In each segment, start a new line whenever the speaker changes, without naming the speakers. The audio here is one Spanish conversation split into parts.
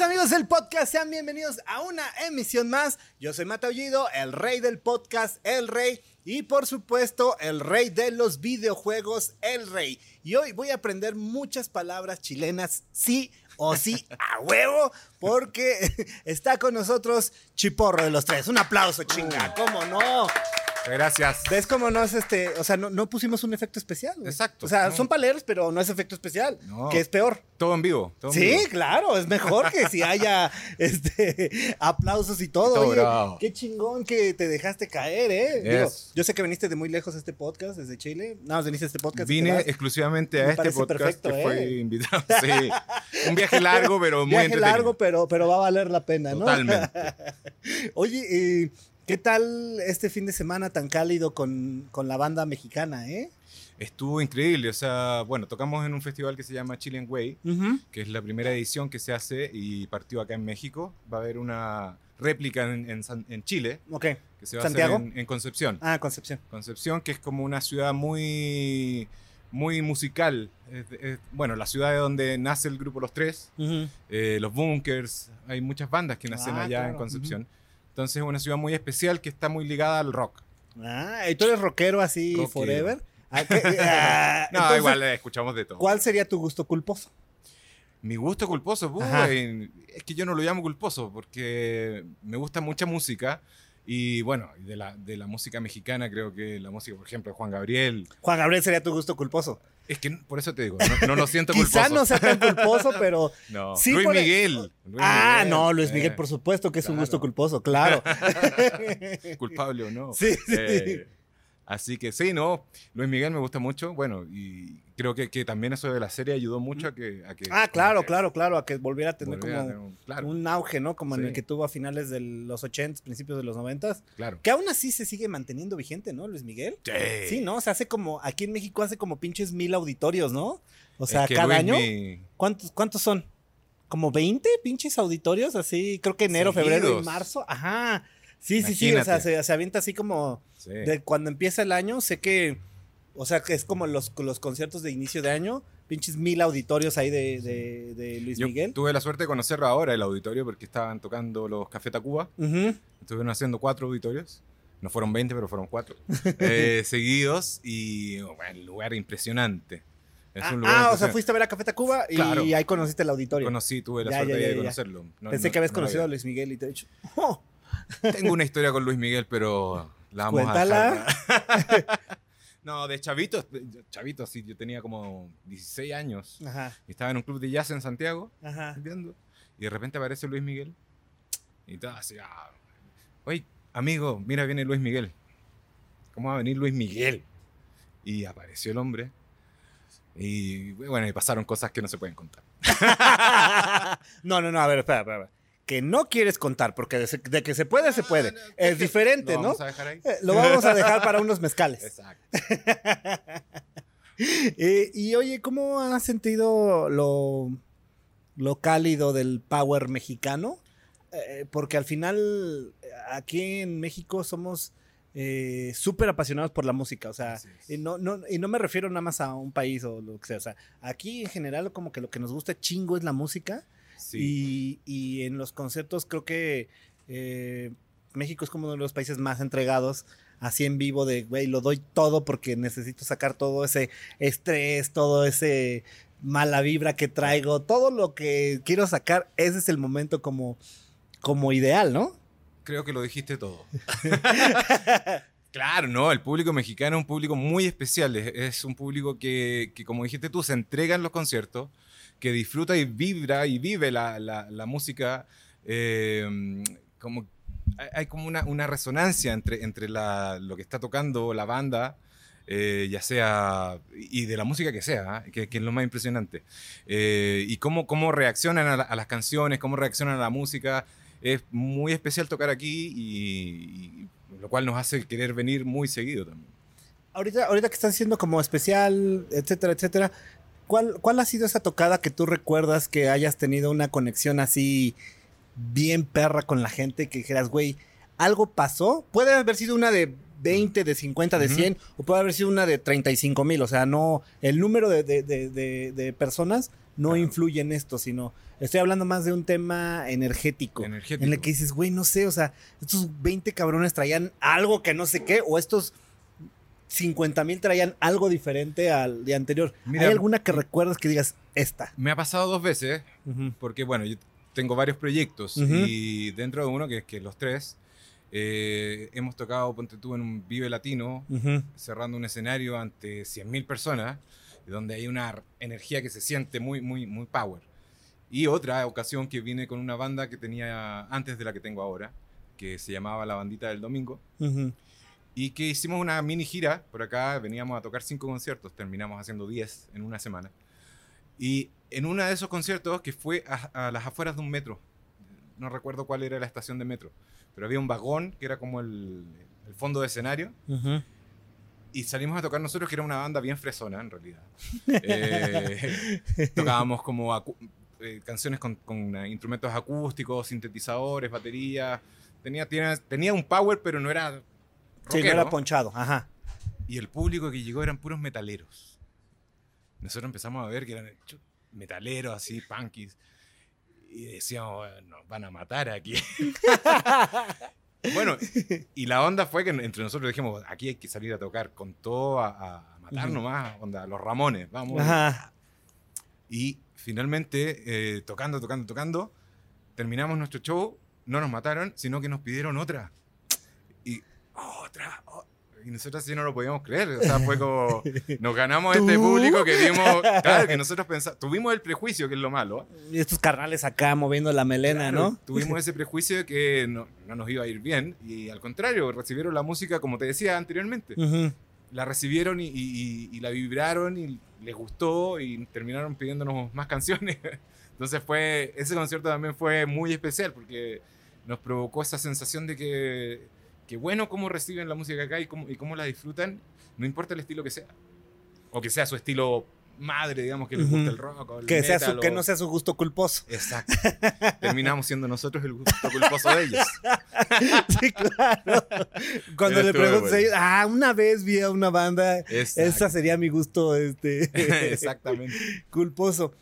Amigos del podcast, sean bienvenidos a una emisión más. Yo soy Mataullido, el rey del podcast, el rey. Y por supuesto, el rey de los videojuegos, el rey. Y hoy voy a aprender muchas palabras chilenas, sí o sí, a huevo, porque está con nosotros Chiporro de los tres. Un aplauso, chinga, ¿cómo no?
Gracias.
¿Ves cómo no es este? O sea, no, no pusimos un efecto especial. güey.
Exacto.
O sea,
No.
son paleros, pero no es efecto especial.
No.
Que es peor.
Todo en vivo. todo en
Sí,
vivo.
claro, es mejor que si haya este aplausos y todo.
Todo
Oye,
bravo.
qué chingón que te dejaste caer, ¿eh? Digo,
Yes.
yo sé que viniste de muy lejos a este podcast, desde Chile. No, viniste a este podcast.
Vine exclusivamente
Me
a este podcast
perfecto,
que
¿eh?
fue invitado. Sí. Un viaje largo, pero muy
Viaje
entretenido.
largo, pero, pero va a valer la pena, ¿no?
Totalmente.
Oye, eh, ¿qué tal este fin de semana tan cálido con, con la banda mexicana, eh?
Estuvo increíble. O sea, bueno, tocamos en un festival que se llama Chilean Way,
Ujú.
que es la primera edición que se hace y partió acá en México. Va a haber una réplica en, en Chile
Ok.
que se va
¿Santiago?
a hacer en, en Concepción.
Ah, Concepción.
Concepción, que es como una ciudad muy, muy musical. Es- es- bueno, la ciudad de donde nace el grupo Los Tres. Eh, los bunkers, hay muchas bandas que nacen
Ah,
allá en Concepción. Entonces es una ciudad muy especial que está muy ligada al rock.
Ah, ¿y tú eres rockero así
Rockero.
forever? Ah, ¿qué? Ah,
No,
entonces,
igual eh, escuchamos de todo.
¿Cuál sería tu gusto culposo?
Mi gusto culposo,
Ajá.
es que yo no lo llamo culposo porque me gusta mucha música y bueno, de la, de la música mexicana creo que la música, por ejemplo, de Juan Gabriel,
Juan Gabriel sería tu gusto culposo.
Es que por eso te digo, no, no lo siento
Quizá
culposo.
no sea tan culposo, pero.
No,
Sí,
Luis
por-
Miguel. Luis
ah,
Miguel,
no, Luis Miguel,
eh,
por supuesto que es un gusto culposo, claro.
culpable o no.
Sí, sí.
Eh, así que sí, no, Luis Miguel me gusta mucho, bueno, y creo que, que también eso de la serie ayudó mucho a que... a que-
ah, claro,
que
claro, claro, a que volviera a tener
volviera a
como
tener un- claro,
un auge, ¿no? Como en el
Sí.
que tuvo a finales de los 80, principios de los 90.
claro.
Que aún así se sigue manteniendo vigente, ¿no, Luis Miguel? Sí, ¿no? O sea, hace como, aquí en México hace como pinches mil auditorios, ¿no? O sea,
Es que
cada
Luis
año.
Mi-
¿Cuántos, ¿Cuántos son? ¿Como 20 pinches auditorios? Así, creo que enero, febrero y marzo. Ajá. Sí, sí, sí. O sea,
Imagínate.
se, se avienta así como
sí.
de cuando empieza el año. Sé que, o sea, que es como los, los conciertos de inicio de año. Pinches mil auditorios ahí de, de, de Luis
Yo
Miguel.
tuve la suerte de conocerlo ahora, el auditorio, porque estaban tocando los Café Tacuba.
Ujú.
Estuvieron haciendo cuatro auditorios. No fueron 20, pero fueron cuatro. eh, seguidos y bueno, lugar impresionante. Es
Ah,
un lugar
ah, o sea, fuiste a ver a Café Tacuba y
Claro.
ahí conociste el auditorio.
Conocí, tuve la
Ya,
suerte
ya, ya,
de conocerlo. No-
Pensé
no-
que habías
no
conocido a
había.
Luis Miguel y te he dicho, "Oh,
Tengo una historia con Luis Miguel, pero la vamos
Cuéntala.
a dejar. no, de chavito, chavito, sí, yo tenía como 16 años.
Ajá,
Y estaba en un club de jazz en Santiago,
ajá.
viendo, y de repente aparece Luis Miguel. Y todo así, ah, oye, amigo, mira, viene Luis Miguel. ¿Cómo va a venir Luis Miguel? Y apareció el hombre. Y bueno, y pasaron cosas que no se pueden contar.
no, no, no, a ver, espera, espera. espera. Que no quieres contar, porque de, que se puede, se puede. Es diferente,
Lo
¿no?
vamos a dejar ahí.
Eh, Lo vamos a dejar para unos mezcales.
Exacto.
Eh, y oye, ¿cómo has sentido lo, lo cálido del power mexicano? Eh, porque al final, aquí en México somos eh, súper apasionados por la música. O sea, y no, no, y no me refiero nada más a un país o lo que sea. O sea, aquí en general, como que lo que nos gusta chingo es la música.
Sí.
Y, y en los conciertos creo que eh, México es como uno de los países más entregados, así en vivo, de, güey, lo doy todo porque necesito sacar todo ese estrés, todo ese mala vibra que traigo, todo lo que quiero sacar, ese es el momento como, como ideal, ¿no?
Creo que lo dijiste todo. claro, no, el público mexicano es un público muy especial. Es, es un público que, que, como dijiste tú, se entrega en los conciertos, que disfruta y vibra y vive la, la- la música. eh, como, hay, como una, una resonancia entre, entre la- lo que está tocando la banda. eh, ya sea, y de la música que sea, ¿eh? que, que es lo más impresionante. Eh, y cómo, cómo reaccionan a, la- a las canciones, cómo reaccionan a la música, es muy especial tocar aquí y, y lo cual nos hace querer venir muy seguido también.
Ahorita, ahorita que estás haciendo como especial, etcétera, etcétera, ¿cuál, ¿cuál ha sido esa tocada que tú recuerdas que hayas tenido una conexión así bien perra con la gente que dijeras, güey, algo pasó? Puede haber sido una de 20, de 50, de. 100, o puede haber sido una de 35 mil, o sea, no, el número de, de- de- de- de personas no
Claro.
influye en esto, sino estoy hablando más de un tema energético.
Energético.
En el que dices, güey, no sé, o sea, estos 20 cabrones traían algo que no sé qué, o estos 50 mil traían algo diferente al día anterior.
Mira,
¿Hay alguna que recuerdas que digas esta?
Me ha pasado dos veces, porque bueno, yo tengo varios proyectos y dentro de uno, que es que los tres, eh, hemos tocado, ponte tú, en un Vive Latino, cerrando un escenario ante 100.000 personas, donde hay una energía que se siente muy, muy, muy power. Y otra ocasión que vine con una banda que tenía antes de la que tengo ahora, que se llamaba La Bandita del Domingo. Y que hicimos una mini gira por acá, veníamos a tocar cinco conciertos, terminamos haciendo 10 en una semana. Y en uno de esos conciertos, que fue a, a las afueras de un metro, no recuerdo cuál era la estación de metro, pero había un vagón que era como el, el fondo de escenario, y salimos a tocar nosotros, que era una banda bien fresona en realidad. Eh, tocábamos como eh, canciones con, con, eh, instrumentos acústicos, sintetizadores, baterías. Tenía, tenía, tenía un power, pero no era
Sí, no
rockero.
era ponchado, ajá.
Y el público que llegó eran puros metaleros. Nosotros empezamos a ver que eran metaleros así, punkies. Y decíamos, "Bueno, nos van a matar aquí. bueno, y la onda fue que entre nosotros dijimos, aquí hay que salir a tocar con todo, a, a matar
Ujú.
nomás, onda, los Ramones, vamos.
Ajá.
Y finalmente, eh, tocando, tocando, tocando, terminamos nuestro show, no nos mataron, sino que nos pidieron otra. Otra. Y nosotros sí no lo podíamos creer. O sea, fue como. Nos ganamos este
¿Tú?
público que vimos. Claro, que nosotros pensamos. Tuvimos el prejuicio, que es lo malo.
Y estos carnales acá moviendo la melena,
Claro,
¿no?
Tuvimos ese prejuicio de que no, no nos iba a ir bien. Y al contrario, recibieron la música, como te decía anteriormente.
Ujú.
La recibieron y, y- y la vibraron y les gustó y terminaron pidiéndonos más canciones. Entonces fue, ese concierto también fue muy especial porque nos provocó esa sensación de que, que bueno cómo reciben la música acá y cómo, y cómo la disfrutan, no importa el estilo que sea. O que sea su estilo madre, digamos, que les gusta el rock o el
Que, sea su- que no sea su gusto culposo.
Exacto. Terminamos siendo nosotros el gusto culposo de ellos.
sí, claro. Cuando le preguntas,
bueno.
a ellos, ah, una vez vi a una banda,
Exacto.
esa sería mi gusto este,
Exactamente.
culposo.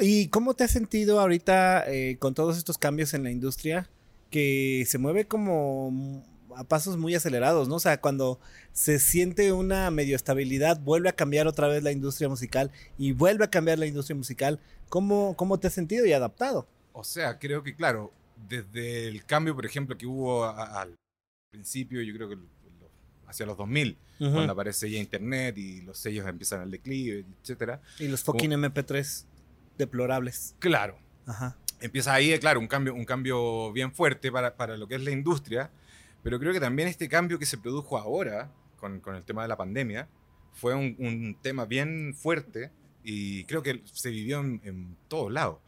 ¿Y cómo te has sentido ahorita eh, con todos estos cambios en la industria que se mueve como a pasos muy acelerados, ¿no? O sea, cuando se siente una medio estabilidad, vuelve a cambiar otra vez la industria musical y vuelve a cambiar la industria musical. ¿Cómo, cómo te has sentido y adaptado?
O sea, creo que, claro, desde el cambio, por ejemplo, que hubo a- al principio, yo creo que hacia los 2000,
Ujú.
cuando aparece ya Internet y los sellos empiezan al declive, etcétera.
Y los fucking MP3 deplorables.
Claro,
Ajá.
empieza ahí, claro, un cambio, un cambio bien fuerte para, para lo que es la industria, pero creo que también este cambio que se produjo ahora con, con el tema de la pandemia fue un, un tema bien fuerte y creo que se vivió en, en todos lados,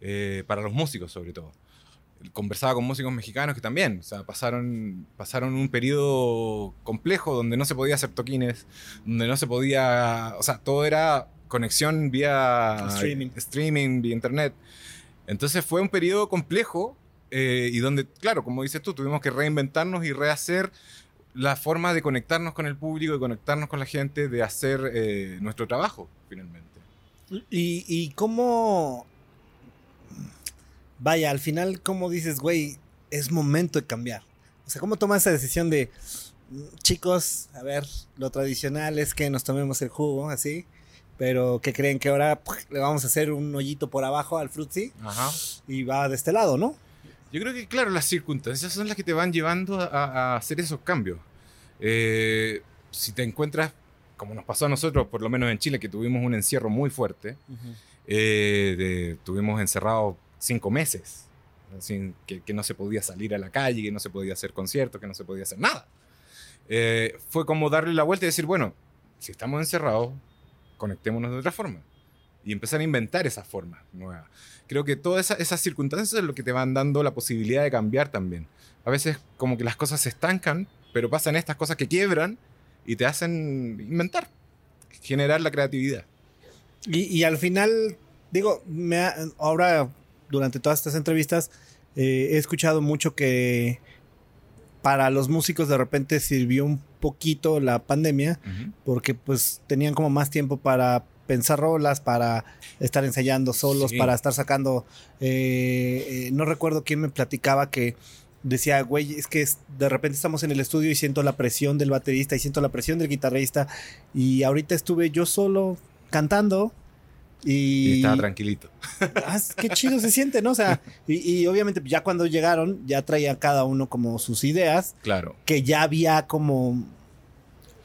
eh, para los músicos sobre todo. Conversaba con músicos mexicanos que también, o sea, pasaron, pasaron un periodo complejo donde no se podía hacer toquines, donde no se podía, o sea, todo era conexión vía
Streaming.
streaming vía internet. Entonces fue un periodo complejo eh, y donde, claro, como dices tú, tuvimos que reinventarnos y rehacer la forma de conectarnos con el público, de conectarnos con la gente, de hacer eh, nuestro trabajo, finalmente.
Y, y cómo. Vaya, al final, ¿cómo dices, güey, es momento de cambiar? O sea, ¿cómo tomas esa decisión de, "Mm, chicos, a ver, lo tradicional es que nos tomemos el jugo, así, pero que creen que ahora le vamos a hacer un hoyito por abajo al frutzi
Ajá.
y va de este lado, ¿no?
Yo creo que, claro, las circunstancias son las que te van llevando a, a hacer esos cambios. Eh, si te encuentras, como nos pasó a nosotros, por lo menos en Chile, que tuvimos un encierro muy fuerte, eh, de- tuvimos encerrados cinco meses, sin, que, que no se podía salir a la calle, que no se podía hacer conciertos, que no se podía hacer nada. Eh, fue como darle la vuelta y decir, bueno, si estamos encerrados, conectémonos de otra forma. Y empezar a inventar esas formas nuevas. Creo que todas esa- esas circunstancias es lo que te van dando la posibilidad de cambiar también. A veces como que las cosas se estancan, pero pasan estas cosas que quiebran y te hacen inventar, generar la creatividad.
Y, y al final, digo, me ha- ahora durante todas estas entrevistas eh, he escuchado mucho que para los músicos de repente sirvió un poquito la pandemia porque pues tenían como más tiempo para pensar rolas, para estar ensayando solos,
Sí.
para estar sacando. eh, eh, no recuerdo quién me platicaba que decía, güey, es que de repente estamos en el estudio y siento la presión del baterista y siento la presión del guitarrista. Y ahorita estuve yo solo cantando.
Y
Y,
estaba tranquilito.
Ah, qué chido se siente, ¿no? O sea, y, y obviamente ya cuando llegaron, ya traía cada uno como sus ideas,
Claro,
que ya había como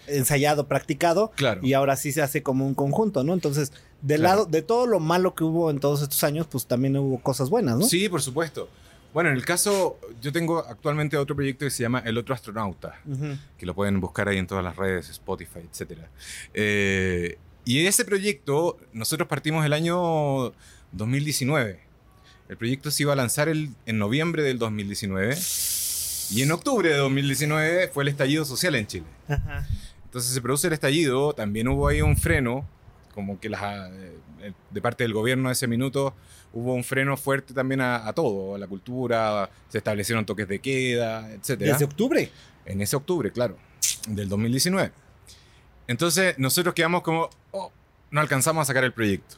ensayado, practicado,
claro.
y ahora sí se hace como un conjunto, ¿no? Entonces, del
Claro.
lado, de todo lo malo que hubo en todos estos años, pues también hubo cosas buenas, ¿no?
Sí, por supuesto. Bueno, en el caso, yo tengo actualmente otro proyecto que se llama El Otro Astronauta, que lo pueden buscar ahí en todas las redes, Spotify, etc. Eh, y ese proyecto, nosotros partimos el año 2019. El proyecto se iba a lanzar el- en noviembre del 2019. Y en octubre de 2019 fue el estallido social en Chile.
Ajá.
Entonces se produce el estallido, también hubo ahí un freno, como que las, eh, de parte del gobierno de ese minuto hubo un freno fuerte también a, a todo, a la cultura, se establecieron toques de queda, etc.
Desde octubre.
En ese octubre, claro, del 2019. Entonces nosotros quedamos como, oh, no alcanzamos a sacar el proyecto.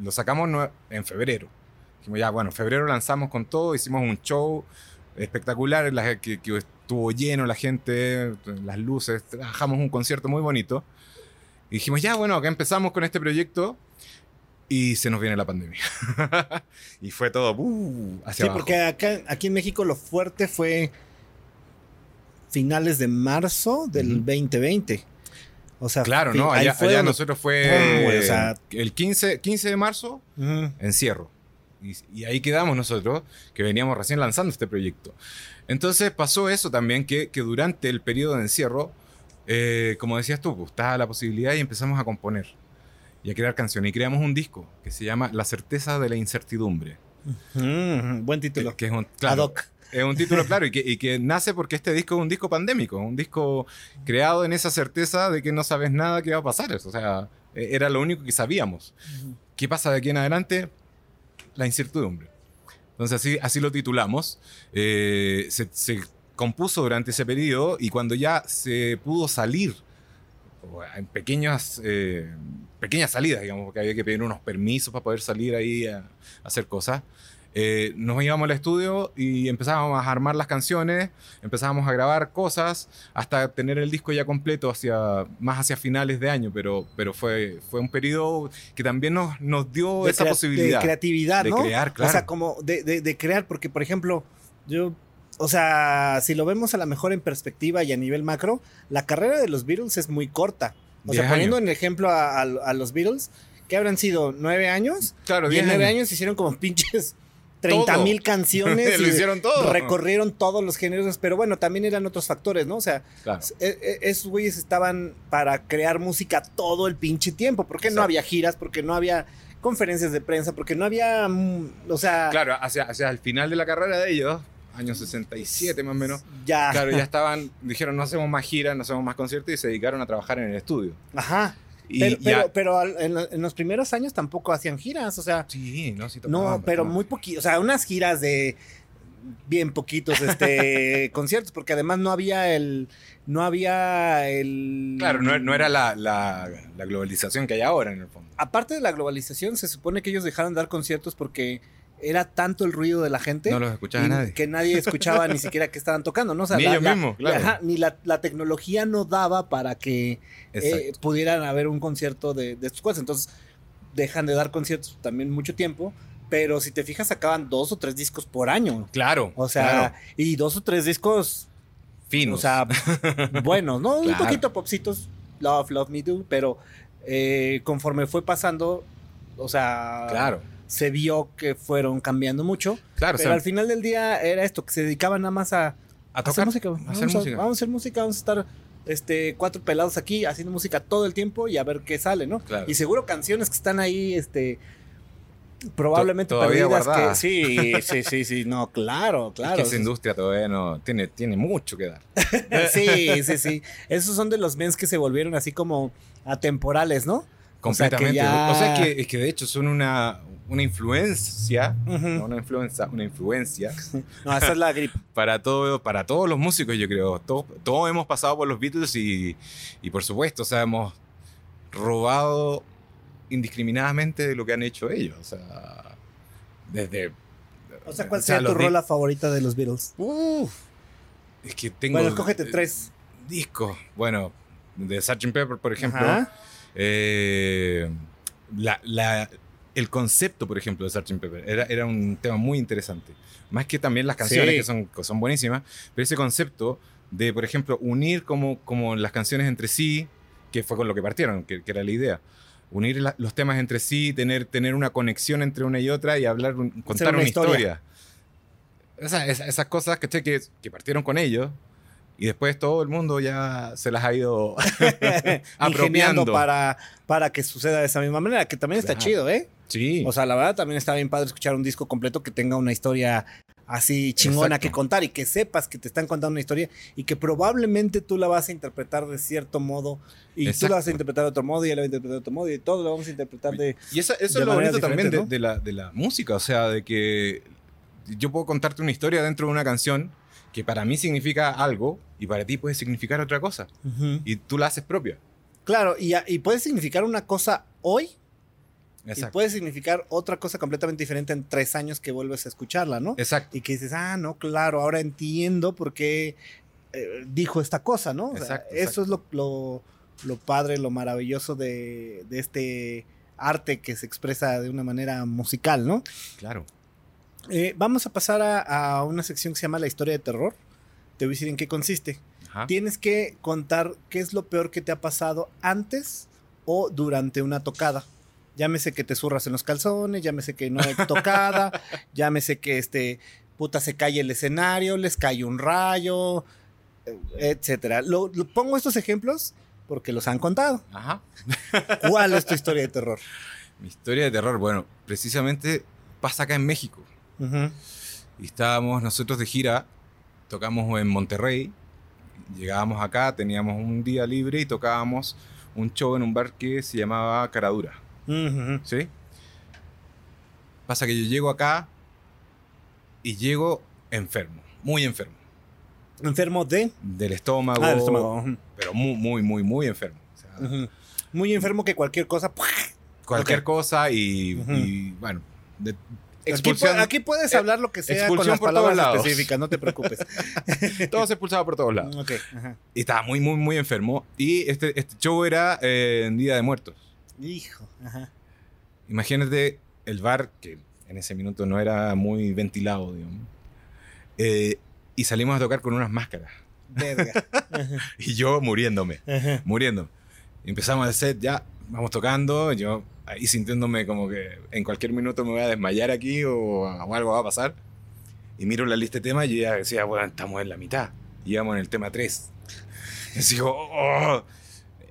Lo sacamos en febrero. Dijimos, ya, bueno, en febrero lanzamos con todo, hicimos un show espectacular, la- que, que estuvo lleno la gente, las luces, trabajamos un concierto muy bonito. Y dijimos, ya, bueno, acá empezamos con este proyecto y se nos viene la pandemia. y fue todo uh, hacia
Sí,
abajo.
porque acá, aquí en México lo fuerte fue finales de marzo del
Ujú.
2020. O sea,
Claro, ¿no? Allá,
fue
allá
donde-
nosotros fue
güey, o sea-
el 15, 15 de marzo,
Ujú.
encierro. Y, y ahí quedamos nosotros, que veníamos recién lanzando este proyecto. Entonces pasó eso también, que, que durante el periodo de encierro, eh, como decías tú, pues, estaba la posibilidad y empezamos a componer y a crear canciones. Y creamos un disco que se llama La certeza de la incertidumbre.
Ujú, Buen título.
que es un,
Ad
claro,
hoc.
es un título claro y que, y que nace porque este disco es un disco pandémico, un disco creado en esa certeza de que no sabes nada que va a pasar. O sea, eh, era lo único que sabíamos. ¿Qué pasa de aquí en adelante? La incertidumbre. Entonces así, así lo titulamos. Eh, se, compuso durante ese periodo y cuando ya se pudo salir en pequeñas, eh, pequeñas salidas, digamos, porque había que pedir unos permisos para poder salir ahí a hacer cosas. Eh, nos íbamos al estudio y empezábamos a armar las canciones, empezábamos a grabar cosas hasta tener el disco ya completo hacia más hacia finales de año, pero, pero fue, fue un periodo que también nos, nos dio
de
esa posibilidad.
De creatividad,
de
¿no?
crear,
O sea,
claro.
como de, de- de crear, porque por ejemplo, yo, o sea, si lo vemos a lo mejor en perspectiva y a nivel macro, la carrera de los Beatles es muy corta. O sea, poniendo
años.
en ejemplo a, a- a los Beatles, que habrán sido nueve años,
Claro,
y en nueve
años.
años hicieron como pinches 30
Todo.
mil canciones.
Lo hicieron todo.
Recorrieron todos los géneros, pero bueno, también eran otros factores, ¿no? O sea,
Claro.
e- e- esos güeyes estaban para crear música todo el pinche tiempo. Porque no había giras, porque no había conferencias de prensa, porque no había. mm, O sea,
Claro, hacia, hacia el final de la carrera de ellos, años 67 más o menos,
ya.
claro, ya estaban, dijeron no hacemos más giras, no hacemos más conciertos y se dedicaron a trabajar en el estudio.
Ajá.
Y
Pero,
ya-
pero, pero en, lo- en los primeros años tampoco hacían giras, o sea.
Sí, no, sí
No,
tocaban,
pero
tocaban.
muy poquito. O sea, unas giras de bien poquitos este conciertos, porque además no había el. No había el.
Claro, no, no era la, la- la globalización que hay ahora en el fondo.
Aparte de la globalización, se supone que ellos dejaron de dar conciertos porque era tanto el ruido de la gente.
No los escuchaba
y
nadie.
Que nadie escuchaba ni siquiera que estaban tocando, ¿no? O sea,
Ni
la-
ellos
la-
mismos, claro.
ajá, ni la, la tecnología no daba para que eh, pudieran haber un concierto de, de estos cosas. Entonces, dejan de dar conciertos también mucho tiempo. Pero si te fijas, sacaban dos o tres discos por año.
claro.
O sea,
claro,
y dos o tres discos,
finos.
o sea, buenos, ¿no? Un poquito popsitos, Love, Love Me Do, pero eh, conforme fue pasando, o sea,
claro,
se vio que fueron cambiando mucho.
claro. o
pero
sea,
al final del día era esto, que se dedicaban nada más a,
a
hacer
tocar,
música.
a
Vamos
hacer
a,
música.
vamos a hacer música, vamos a estar este, cuatro pelados aquí haciendo música todo el tiempo y a ver qué sale, ¿no?
Claro.
Y seguro canciones que están ahí, este, probablemente
todavía
perdidas. Que, sí, sí, sí, sí, no, claro,
Es
claro.
que esa industria todavía no tiene, tiene mucho que dar.
sí, sí, sí. Esos son de los mens que se volvieron así como atemporales, ¿no? O sea, que
Completamente.
ya-
O sea, que, es que de hecho son una, una influencia, no una influencia, una influencia
No, esa es la gripe.
para, todo, para todos los músicos, yo creo. Todos, todos hemos pasado por los Beatles y, y por supuesto, o sea, hemos robado indiscriminadamente de lo que han hecho ellos. O sea, desde...
O sea, ¿cuál sería tu rola favorita de los Beatles?
Uf, es que tengo...
Bueno, escógete tres.
Discos. Bueno, de Sgt. Pepper, por ejemplo. Eh, la, el concepto, por ejemplo, de Sgt. Pepper era, era un tema muy interesante. Más que también las canciones, que, son, son buenísimas, pero ese concepto de, por ejemplo, unir como, como las canciones entre sí, que fue con lo que partieron, que, era la idea. Unir los temas entre sí, tener, tener una conexión entre una y otra y hablar, contar una, historia. esas cosas que, que partieron con ellos, y después todo el mundo ya se las ha ido
apropiando. para, para que suceda de esa misma manera, que también está chido, ¿eh?
Sí.
O sea, la verdad también está bien padre escuchar un disco completo que tenga una historia así chingona que contar y que sepas que te están contando una historia y que probablemente tú la vas a interpretar de cierto modo y tú la vas a interpretar de otro modo y él la va a interpretar de otro modo y todo lo vamos a interpretar de
Y eso, eso es lo bonito también de, la, de la música, o sea, de que yo puedo contarte una historia dentro de una canción que para mí significa algo y para ti puede significar otra cosa. Y tú la haces propia.
Claro, y, y, puede significar una cosa hoy y puede significar otra cosa completamente diferente en tres años que vuelves a escucharla, ¿no?
Exacto.
Y que dices, ah, no, claro, ahora entiendo por qué eh, dijo esta cosa, ¿no? exacto, eso es lo, lo, lo, padre, lo maravilloso de, de este arte que se expresa de una manera musical, ¿no?
Claro.
Eh, vamos a pasar a, una sección que se llama la historia de terror. Te voy a decir en qué consiste. Tienes que contar qué es lo peor que te ha pasado antes o durante una tocada. Llámese que te zurras en los calzones, llámese que no hay tocada, llámese que este puta se cae el escenario, les cae un rayo, etcétera. Lo, pongo estos ejemplos porque los han contado.
Ajá.
¿Cuál es tu historia de terror?
Mi historia de terror, bueno, precisamente pasa acá en México. Y estábamos nosotros de gira, tocamos en Monterrey, llegábamos acá, teníamos un día libre y tocábamos un show en un bar que se llamaba Caradura. ¿Sí? Pasa que yo llego acá y llego enfermo, muy enfermo.
¿Enfermo de?
Del estómago.
Ah, estómago.
Pero muy, muy, muy, muy enfermo.
Muy enfermo que cualquier cosa.
Cualquier cosa y, y bueno, de,
Aquí, puedes hablar lo que sea con las palabras específicas, no te preocupes.
Todos expulsados por todos lados. Y estaba muy, muy, muy enfermo. Y este, este show era eh, en Día de Muertos.
Hijo.
Imagínate el bar, que en ese minuto no era muy ventilado, digamos. Eh, y salimos a tocar con unas máscaras.
Verga.
y yo muriéndome, muriendo. Empezamos el set, ya, vamos tocando, yo ahí sintiéndome como que en cualquier minuto me voy a desmayar aquí o, algo va a pasar. Y miro la lista de temas y ya decía, bueno, estamos en la mitad. Y en el tema 3. Y digo, oh".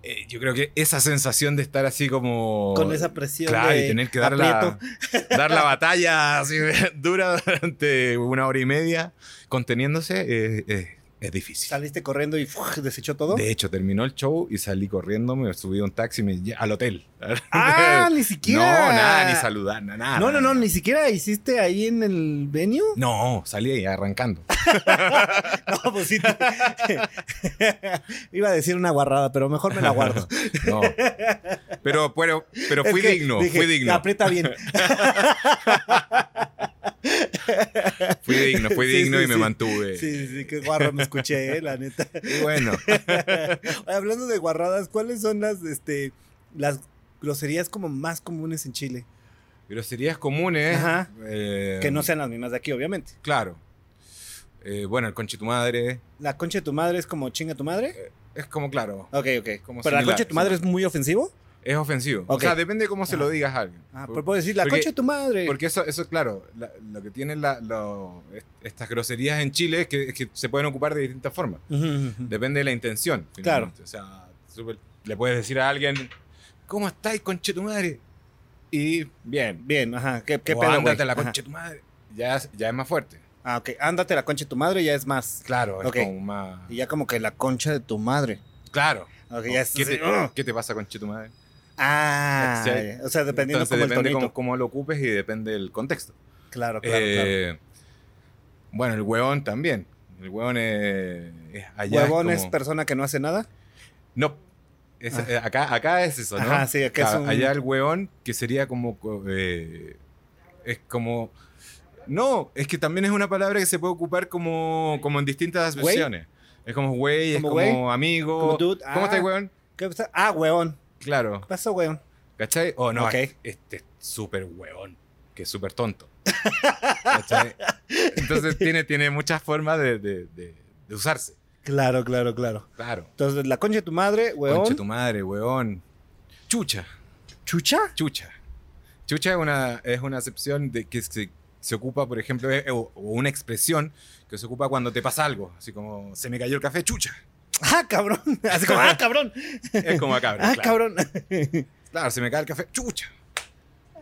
eh, yo creo que esa sensación de estar así como...
Con esa presión.
Claro, y tener que dar la, dar la batalla así dura durante una hora y media conteniéndose. Eh, es difícil.
¿Saliste corriendo y desechó todo?
De hecho, terminó el show y salí corriendo, me subí a un taxi me, al hotel.
Ah, ni siquiera.
No, nada, ni saludar, nada.
No, no, no, ni siquiera hiciste ahí en el venue.
No, salí ahí arrancando.
no, pues sí. Iba a decir una guarrada, pero mejor me la guardo.
no. Pero, pero, pero fui digno, fui digno.
Aprieta bien.
fui digno, fui digno y me mantuve.
Sí, sí, qué guarro me escuché, eh, la neta.
Y bueno.
Hablando de guarradas, ¿cuáles son las, este, las groserías como más comunes en Chile?
Groserías comunes.
Ajá. Eh, que no sean las mismas de aquí, obviamente.
Claro. Eh, bueno, el conche tu madre.
¿La concha de tu madre es como chinga tu madre?
es como, claro.
Ok, ok. ¿Pero la concha de tu madre es muy ofensivo?
Es ofensivo. O sea, depende de cómo se lo digas a alguien.
Ah, pero puedo decir, la concha de tu madre.
Porque eso, eso claro, lo que tienen estas groserías en Chile es que, se pueden ocupar de distintas formas. Depende de la intención.
Claro.
O sea, le puedes decir a alguien, ¿cómo estáis, concha de tu madre? Y bien.
Bien, ajá. ¿Qué, qué
o pedo, ándate la concha de tu madre. Ya, ya es más fuerte.
Ah, ok. Ándate la concha de tu madre ya es más.
Claro, es como más.
Y ya como que la concha de tu madre.
Claro.
¿Qué,
te, ¿Qué te pasa, concha de tu madre?
Ah, o sea, dependiendo
depende cómo, lo ocupes y depende del contexto.
Claro, claro,
eh, Bueno, el huevón también. El huevón es,
allá. ¿Huevón es, persona que no hace nada?
No. Es-
Ah.
eh, acá, acá es eso, ¿no?
Ajá, sí, acá es
Claro,
un-
Allá el hueón, que sería como. co- eh, es como. No, es que también es una palabra que se puede ocupar como, como en distintas versiones. Es como güey, es
¿Como
como amigo.
Como dude.
¿Cómo
Ah.
estás, hueón?
¿Qué pasa? Ah, weón.
Claro.
¿Qué pasó, weón?
¿Cachai? O no,
Ok.
este es súper hueón, que es súper tonto. ¿Cachai? Entonces tiene, tiene muchas formas de, de- de- de usarse.
Claro, claro, claro.
Claro.
Entonces, la concha de tu madre, weón.
Conche tu madre, hueón. Chucha.
¿Chucha?
Chucha. Chucha es una, es una acepción de que se, se ocupa, por ejemplo, o, o una expresión que se ocupa cuando te pasa algo. Así como, se me cayó el café, chucha.
Ah, cabrón. Así como, ah, cabrón.
Es como acá,
Ah,
claro.
cabrón.
Claro, se me cae el café, chucha.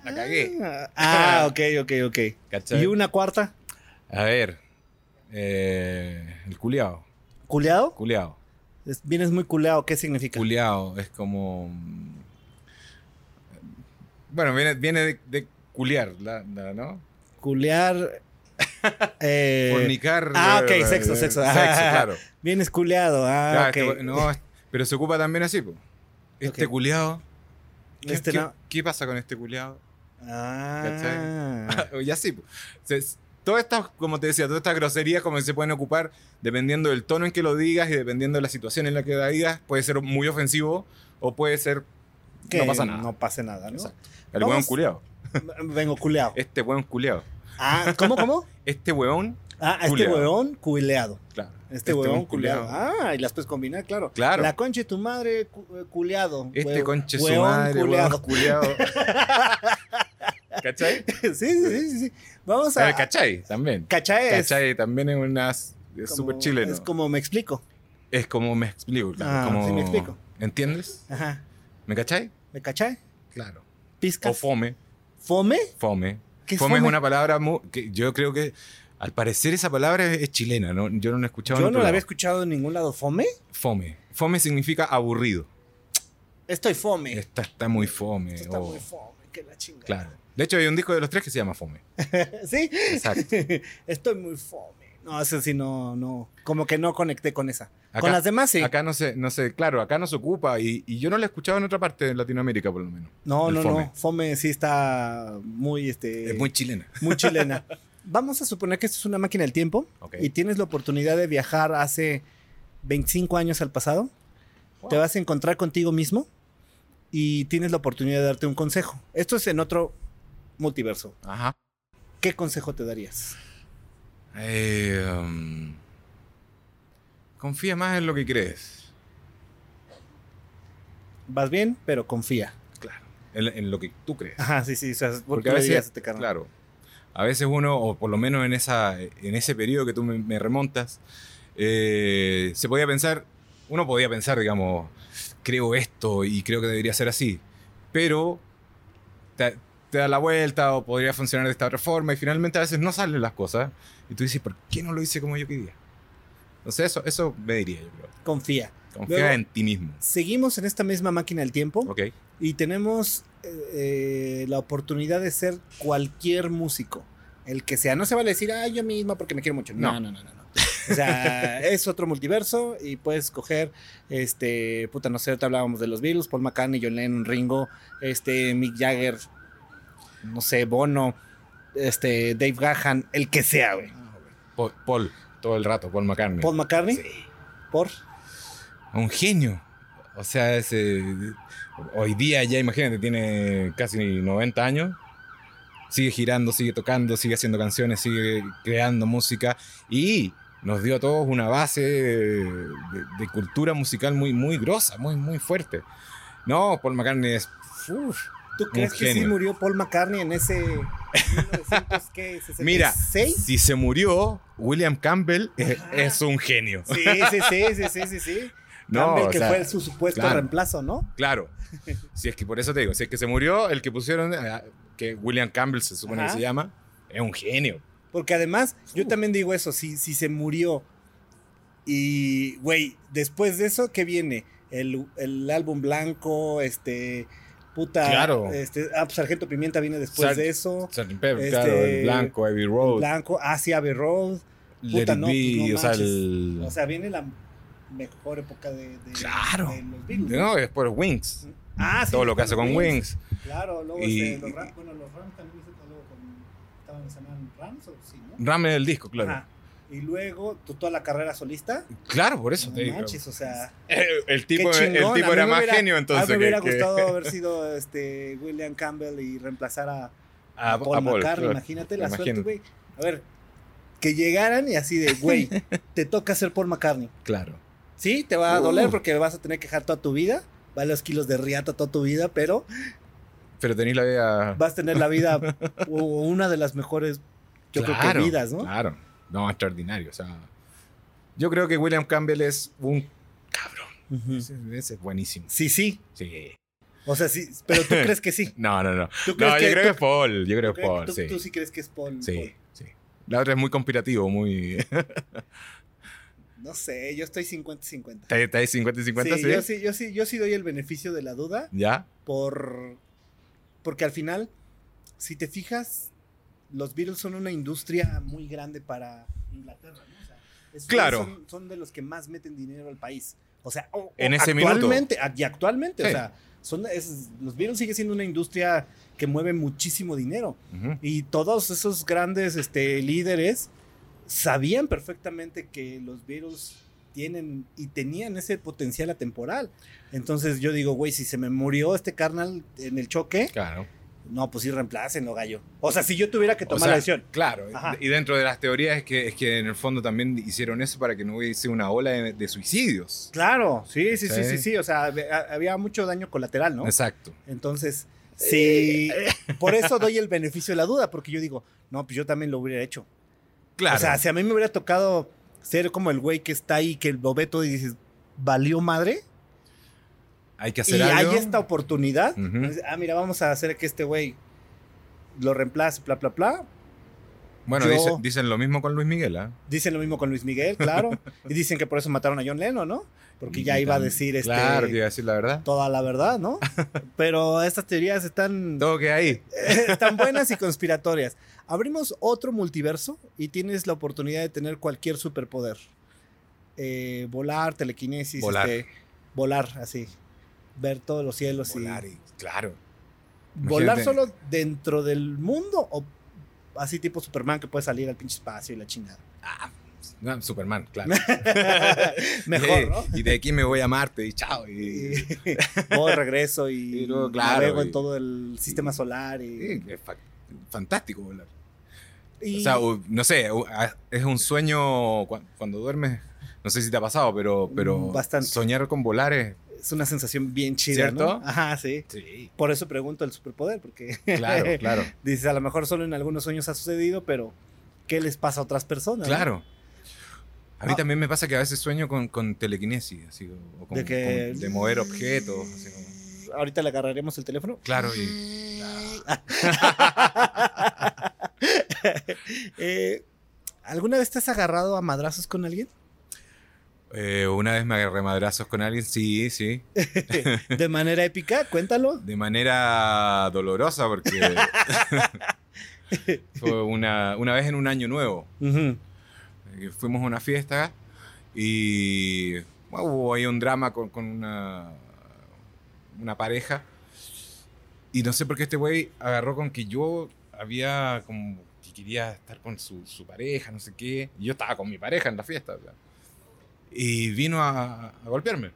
La cagué.
Ah, ok, ok, ok.
¿Cachai?
¿Y una cuarta?
A ver. eh, el culiao.
¿Culeado?
Culiao.
Es- Vienes muy culeado. ¿Qué significa?
Culiao es como. mm, Bueno, viene, viene de, de culiar, la- la- ¿no?
Culear. eh,
Fornicar.
ah, ok,
eh,
sexo, sexo.
Sexo, claro.
Vienes culeado. Ah,
Claro,
ok.
este- no, pero se ocupa también así, po. Este
Ok.
culiao. ¿Qué,
Este
qué-
no.
qué pasa con este culiao?
Ah.
y así, po. Todas estas, como te decía, todas estas groserías como que se pueden ocupar dependiendo del tono en que lo digas y dependiendo de la situación en la que la digas, puede ser muy ofensivo o puede ser
Que
no pasa nada.
No pase nada, ¿no?
Exacto. el
Vamos-
hueón culiao.
Vengo culeado.
Este hueón culiao.
Ah, ¿cómo, cómo?
Este hueón,
Ah, este
Culeado.
huevón culeado.
claro.
Este, huevón culeado. Ah, y las puedes combinar, claro.
Claro.
La concha de tu madre cu- eh, culeado.
Este
Hue-
conche su
huevón
madre, hueón
culeado.
¿Cachai?
sí, sí, sí, sí. Vamos
A
a.
ver, ¿Cachai? También.
¿Cachai? es
¿Cachai? También es una... Es súper chileno.
Es como me explico.
Es como me explico, claro.
Ah,
como,
sí me explico.
¿Entiendes?
Ajá.
¿Me cachai?
¿Me cachai?
Claro.
¿Piscas?
O fome.
¿Fome?
Fome.
¿Qué es
fome, es una palabra que yo creo que al parecer esa palabra es, chilena, ¿no? Yo no la he escuchado
Yo no la había escuchado en ningún lado. ¿Fome?
Fome. Fome significa aburrido.
Estoy fome.
Está, está muy fome.
Esto está
o-
muy fome. Que la chingada.
Claro. De hecho, hay un disco de los tres que se llama Fome.
¿Sí?
Exacto.
Estoy muy fome. No, eso sí, no, no. Como que no conecté con esa.
Acá-
con las demás sí.
Acá no se, no sé, claro, acá no se ocupa y, y yo no la he escuchado en otra parte de Latinoamérica, por lo menos.
no, no,
fome.
no. Fome sí está muy, este,
Es muy chilena.
muy chilena. Vamos a suponer que esto es una máquina del tiempo y tienes la oportunidad de viajar hace 25 años al pasado.
Wow.
Te vas a encontrar contigo mismo y tienes la oportunidad de darte un consejo. Esto es en otro multiverso.
Ajá.
¿Qué consejo te darías?
Eh, um, confía más en lo que crees.
Vas bien, pero confía.
Claro. En, en lo que tú crees.
Ajá, sí, sí. O sea, ¿por
Porque a veces,
este
claro, a veces uno, o por lo menos en, esa, en ese periodo que tú me, me remontas, eh, se podía pensar, uno podía pensar, digamos, creo esto y creo que debería ser así, pero te, te da la vuelta o podría funcionar de esta otra forma y finalmente a veces no salen las cosas y tú dices, ¿por qué no lo hice como yo quería? Entonces eso, eso me diría yo creo.
Confía.
Confía
Luego-
en ti mismo.
Seguimos en esta misma máquina del tiempo
¿Ok?
y tenemos eh, la oportunidad de ser cualquier músico. El que sea. No se vale decir, ah, yo misma porque me quiero mucho. No,
No.
no, no, no. no. O sea, es otro multiverso y puedes escoger, este, puta, no sé, ahorita hablábamos de los Beatles, Paul McCartney, John Lennon, Ringo, este, Mick Jagger, no sé, Bono, este, Dave Gahan, el que sea, güey.
Paul, todo el rato, Paul McCartney.
Paul McCartney,
Sí.
por.
un genio. O sea, ese, hoy día ya, imagínate, tiene casi 90 años. Sigue girando, sigue tocando, sigue haciendo canciones, sigue creando música y nos dio a todos una base de, de cultura musical muy, muy grosa, muy, muy fuerte. No, Paul McCartney es... uf,
¿Tú crees que sí murió Paul McCartney en ese 1900, ¿qué?
Mira,
66?
si se murió, William Campbell es, es un genio.
Sí, sí, sí, sí, sí, sí, sí.
No,
Campbell,
o
que
sea,
fue su supuesto
claro.
reemplazo, ¿no?
Claro. Si es que por eso te digo, si es que se murió, el que pusieron, eh, que William Campbell se supone
Ajá.
que se llama, es un genio.
Porque además, yo
Uh.
también digo eso, si, si se murió y, güey, después de eso, ¿qué viene? El, el álbum blanco, este, puta,
Claro.
este, ah, pues Sargento Pimienta viene después
Sar-
de eso,
Sgt. Pepper,
Este,
claro, el blanco, Abbey Road,
blanco, Asia Abbey Road, puta, no,
Be,
pues no
o sea, el...
o sea, viene la mejor época de, de-
Claro.
de los Beatles.
No, es por Wings.
Ah, sí,
Todo lo que hace con
Wings.
Wings.
Claro, luego
Y-
este, los Rams, bueno, los Rams también hizo luego con, estaban, se Rams o sí, ¿no?
Rame del disco, claro.
Ajá. Y luego tú toda la carrera solista.
Claro, por eso
No
te digo.
manches, o sea,
El, el tipo, el tipo era más genio entonces.
A mí me hubiera
que- que-
gustado haber sido este William Campbell y reemplazar a,
a,
a Paul
a
McCartney.
claro.
Imagínate la suerte, güey. A ver, que llegaran y así de, güey, te toca ser Paul McCartney.
Claro.
Sí, te va a doler porque vas a tener que dejar toda tu vida. Va los kilos de riata toda tu vida, pero
Pero tenéis la vida.
vas a tener la vida o una de las mejores, yo creo que vidas, ¿no?
Claro. No, extraordinario. O sea, yo creo que William Campbell es un cabrón.
Ujú.
Ese, ese es buenísimo.
Sí, sí.
Sí.
O sea, sí, pero tú crees que sí.
No, no, no.
¿Tú
No,
crees
yo
que-
creo
tú-
que es Paul. Yo creo
¿Tú,
que es Paul,
tú-
sí.
tú sí crees que es Paul.
Sí,
Paul.
sí. La otra es muy conspirativo, muy.
No sé, yo estoy 50-50.
¿Está está ahí 50 y 50?
Sí,
Sí,
yo sí, yo sí, yo sí doy el beneficio de la duda
¿Ya?
por porque al final, si te fijas, los Beatles son una industria muy grande para Inglaterra, ¿no? O sea, esos
Claro.
Son, son de los que más meten dinero al país. O sea, o-
En ese
actualmente, y actualmente, o sea, son, es- los Beatles sigue siendo una industria que mueve muchísimo dinero. Y todos esos grandes este, líderes sabían perfectamente que los Beatles tienen y tenían ese potencial atemporal. Entonces yo digo, güey, si se me murió este carnal en el choque,
Claro.
No, pues sí, reemplácenlo, gallo. O sea, si yo tuviera que
O
tomar
sea,
la decisión.
Claro,
Ajá.
y dentro de las teorías es que, es que en el fondo también hicieron eso para que no hubiese una ola de, de suicidios.
Claro, sí, sí, sí,
Sí.
sí, sí. O sea, hab- había mucho daño colateral, ¿no?
Exacto.
Entonces, sí, por eso doy el beneficio de la duda, porque yo digo, no, pues yo también lo hubiera hecho.
Claro.
O sea, si a mí me hubiera tocado ser como el güey que está ahí, que lo ve todo y dices, valió madre,
hay que
y
hacer algo.
hay esta oportunidad, pues, ah, mira, vamos a hacer que este güey lo reemplace, bla, bla, bla.
Bueno,
yo-
dicen, dicen lo mismo con Luis Miguel, ¿ah?
Dicen lo mismo con Luis Miguel, claro. y dicen que por eso mataron a John Lennon, ¿no? Porque ya
Y
iba a decir este,
Claro, que iba a decir la verdad.
toda la verdad, ¿no? Pero estas teorías están,
Todo que ahí.
están buenas y conspiratorias. Abrimos otro multiverso y tienes la oportunidad de tener cualquier superpoder. Eh, volar, telequinesis,
Volar.
este, volar así. Ver todos los cielos
Volar
y.
y- claro.
¿Volar solo dentro del mundo o así tipo Superman que puede salir al pinche espacio y la chingada?
No, Superman, claro.
Mejor, ¿no?
Y de aquí me voy a Marte y chao. Y,
voy, regreso y,
Y luego, claro,
navego en
y-
todo el sistema solar. Y,
Sí, es fa- fantástico volar.
y-
O sea, no sé, es un sueño cu- cuando duermes. No sé si te ha pasado, pero, pero
Bastante.
soñar con volar es.
Es una sensación bien chida,
¿Cierto?
¿no? Ajá, sí.
Sí.
Por eso pregunto el superpoder, porque
Claro, claro.
dices, a lo mejor solo en algunos sueños ha sucedido, pero ¿qué les pasa a otras personas? no?
Claro. A mí
Ah.
también me pasa que a veces sueño con, con telequinesis, así, o con,
De que-
con- de mover objetos. así como-
Ahorita le agarraremos el teléfono.
claro, y.
Eh, ¿Alguna vez te has agarrado a madrazos con alguien?
Eh, una vez me agarré madrazos con alguien, sí, sí.
De manera épica, cuéntalo.
De manera dolorosa, porque. fue una, una vez en un año nuevo. Eh, Fuimos a una fiesta y bueno, hubo ahí un drama con, con una, una pareja. Y no sé por qué este güey agarró con que yo había como que quería estar con su, su pareja, no sé qué. Y yo estaba con mi pareja en la fiesta. o sea. Y vino a, a golpearme.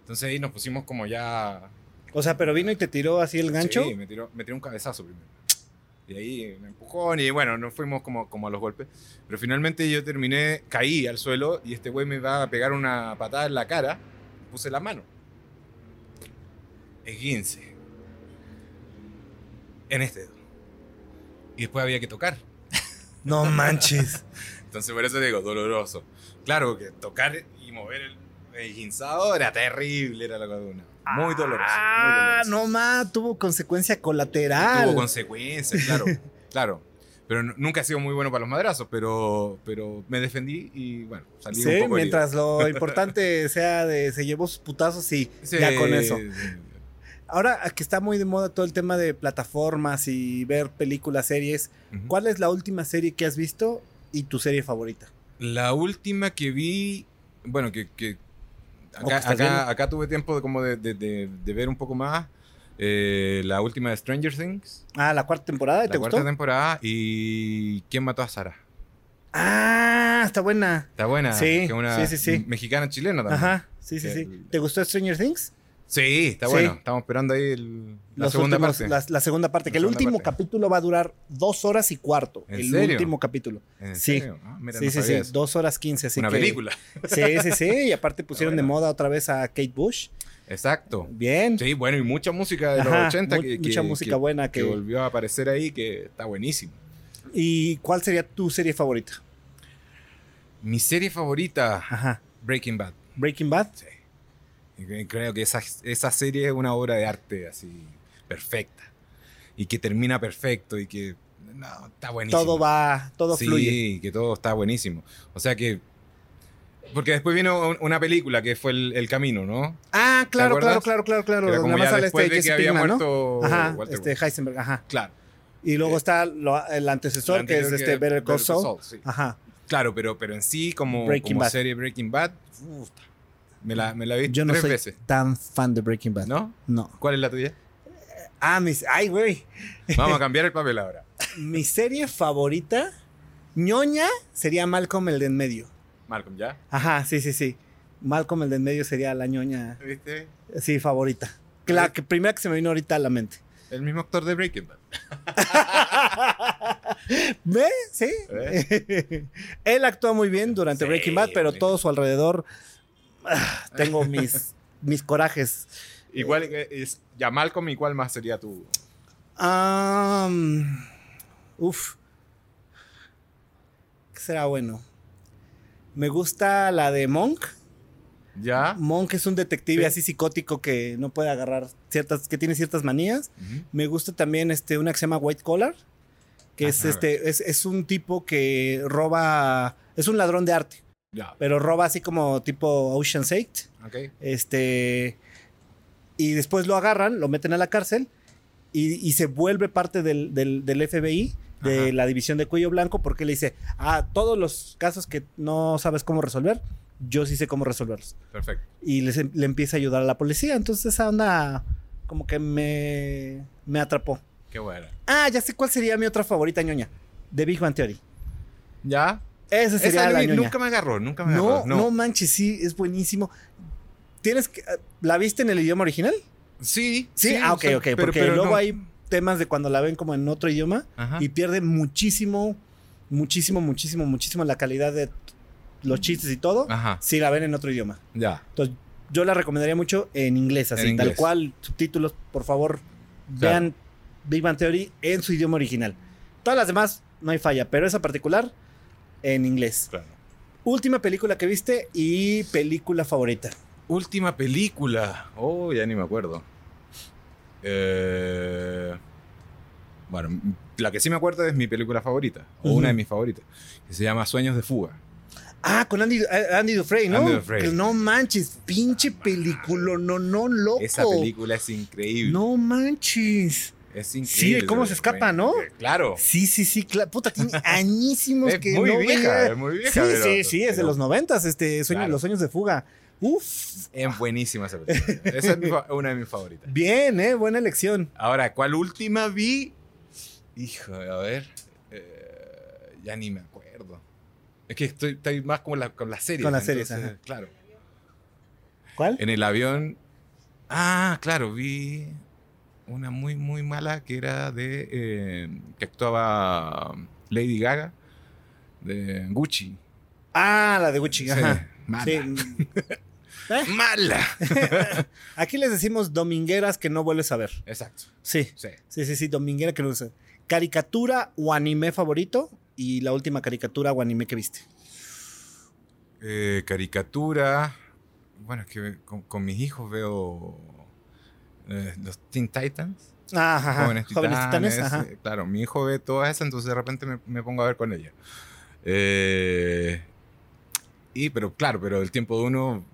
Entonces ahí nos pusimos como ya...
O sea, pero vino y te tiró así el gancho.
Sí, me tiró, me tiró un cabezazo primero. Y ahí me empujó y bueno, nos fuimos como, como a los golpes. Pero finalmente yo terminé, caí al suelo y este güey me va a pegar una patada en la cara. Puse la mano. Esguince. En este dedo. Y después había que tocar.
No manches.
Entonces por eso digo, doloroso. Claro que tocar y mover el esguinzado era terrible, era la columna. Muy doloroso.
Ah,
muy doloroso.
no más, tuvo consecuencia colateral.
Tuvo consecuencias, claro. claro. Pero nu- nunca he sido muy bueno para los madrazos, pero, pero me defendí y bueno, salí
Sí,
un poco herido.
mientras lo importante sea de se llevó sus putazos y
Sí,
ya con eso.
sí.
Ahora que está muy de moda todo el tema de plataformas y ver películas, series. ¿cuál es la última serie que has visto y tu serie favorita?
La última que vi bueno, que, que
O que
acá, acá, acá tuve tiempo de, como de, de- ver un poco más eh, la última de Stranger Things,
Ah, la cuarta temporada,
la
¿te
cuarta
gustó?
temporada, y ¿Quién mató a Sara?
Ah, está buena.
Está buena.
Sí,
que una
sí, sí, sí.
mexicana chilena también.
Ajá, sí, sí, sí. ¿Te gustó Stranger Things?
Sí, está
Sí.
bueno. Estamos esperando ahí el- la segunda
últimos-
parte.
La, la segunda parte,
La
que el último
parte.
capítulo va a durar dos horas y cuarto.
¿En
el
serio?
último capítulo.
¿En
sí.
serio? Ah, mira,
sí,
no
sí, sí,
eso.
dos horas quince.
Una
que-
película.
Sí, sí, sí. Y aparte pusieron de moda otra vez a Kate Bush.
Exacto.
Bien.
Sí, bueno, y mucha música de
Ajá,
los 80
mu-
que,
mucha
que-
música buena
que
que-
volvió a aparecer ahí, que está buenísimo.
¿Y cuál sería tu serie favorita?
Mi serie favorita,
Ajá.
Breaking Bad.
Breaking Bad.
Sí. Cre- Creo que esa, esa serie es una obra de arte así perfecta. Y que termina perfecto y que no, está buenísimo.
Todo va, todo
sí,
fluye.
que todo está buenísimo. O sea que... Porque después vino un- una película que fue El, El Camino, ¿no?
Ah, claro, claro, claro, claro, claro.
Era
Donde
como
más
ya
sale
después
este
de que
Jesse
había
Pinkman, ¿no?
muerto
Ajá, este. Heisenberg, ajá.
Claro.
Y luego
Eh,
está lo- el antecesor, que es este Better Call Saul.
sí.
Ajá.
Claro, pero, pero en sí, como,
Breaking
como
Bad.
serie Breaking Bad, uf, me la, me la vi
Yo no
tres
soy
veces.
tan fan de Breaking Bad.
¿No?
No.
¿Cuál es la tuya?
Ah, mis. Ay, güey.
Vamos a cambiar el papel ahora.
Mi serie favorita, ñoña, sería Malcolm el de en medio.
Malcolm, ¿ya?
Ajá, sí, sí, sí. Malcolm el de en medio sería la ñoña,
¿Viste?
sí, favorita. La que primera que se me vino ahorita a la mente.
El mismo actor de Breaking Bad.
¿Ve? Sí. Él actúa muy bien durante
Sí,
Breaking Bad, pero todo su alrededor. Ah, tengo mis, mis corajes.
Igual que es ya Malcolm, ¿y cuál más sería tu?
Am, uf. ¿Qué será bueno? Me gusta la de Monk.
¿Ya?
Monk es un detective
Sí.
así psicótico que no puede agarrar ciertas, que tiene ciertas manías. Me gusta también este, una que se llama White Collar, que es este, es, es un tipo que roba, es un ladrón de arte, Pero roba así como tipo Ocean's 8.
Ok.
Este, y después lo agarran, lo meten a la cárcel y, y se vuelve parte del, del- del FBI, de
Ajá.
la división de cuello blanco, porque le dice, ah, todos los casos que no sabes cómo resolver, yo sí sé cómo resolverlos.
Perfecto.
Y les em- le empieza a ayudar a la policía. Entonces esa onda como que me, me atrapó.
Qué buena.
Ah, ya sé cuál sería mi otra favorita ñoña. The Big Bang Theory.
¿Ya?
Esa sería
Esa
la ñoña.
nunca me agarró, nunca me
no,
agarró.
no, manches, sí, es buenísimo. Tienes que... ¿La viste en el idioma original?
Sí,
Sí, ah, ok,
o sea,
ok.
pero-
porque
pero
luego
no.
hay temas de cuando la ven como en otro idioma
Ajá.
y pierde muchísimo, muchísimo, muchísimo, muchísimo la calidad de los chistes y todo
Ajá.
si la ven en otro idioma.
Ya.
Entonces, yo la recomendaría mucho en inglés, así,
En
tal cual, subtítulos, por favor,
Claro.
vean Big Bang Theory en su idioma original. Todas las demás no hay falla, pero esa particular en inglés.
Claro.
Última película que viste y película favorita.
Última película. Oh, ya ni me acuerdo. Eh, bueno, la que sí me acuerdo es mi película favorita, o una de mis favoritas, que se llama Sueños de Fuga.
Ah, con Andy, eh, Andy Dufresne, ¿no?
Andy Dufresne.
No manches, pinche película, no, no, loco.
Esa película es increíble.
No manches.
Es increíble.
Sí, cómo se escapa, ¿no?
Claro.
Sí, sí, sí, claro. Puta, tiene añísimos
Es
que
muy
no
vieja,
veía.
es muy vieja,
Sí,
pero-
sí, sí, es de los noventas, este, sueño,
Claro.
los sueños de fuga. Uf,
Es buenísima esa película. Esa es mi una de mis favoritas.
bien, eh, buena elección.
Ahora, ¿cuál última vi? Hijo, a ver. eh, ya ni me acuerdo. Es que estoy, estoy más con, la, con las series.
Con las series,
entonces. Claro.
¿Cuál?
En el avión. Ah, claro, vi una muy, muy mala que era de. eh, que actuaba Lady Gaga, de Gucci.
Ah, la de Gucci,
Sí,
ajá.
mala.
Sí. ¿Eh?
¡Mala!
Aquí les decimos domingueras que no vuelves a ver.
Exacto.
Sí,
Sí.
sí, sí, sí, dominguera que no vuelves a ver. Caricatura o anime favorito y la última caricatura o anime que viste.
Eh, caricatura. Bueno, es que con, con mis hijos veo eh, los Teen Titans.
Ah, Ajá.
Jóvenes
Jóvenes
Titanes.
Ajá.
eh, Claro, mi hijo ve todas esas, entonces de repente me, me pongo a ver con ella. Eh, y, pero claro, pero el tiempo de uno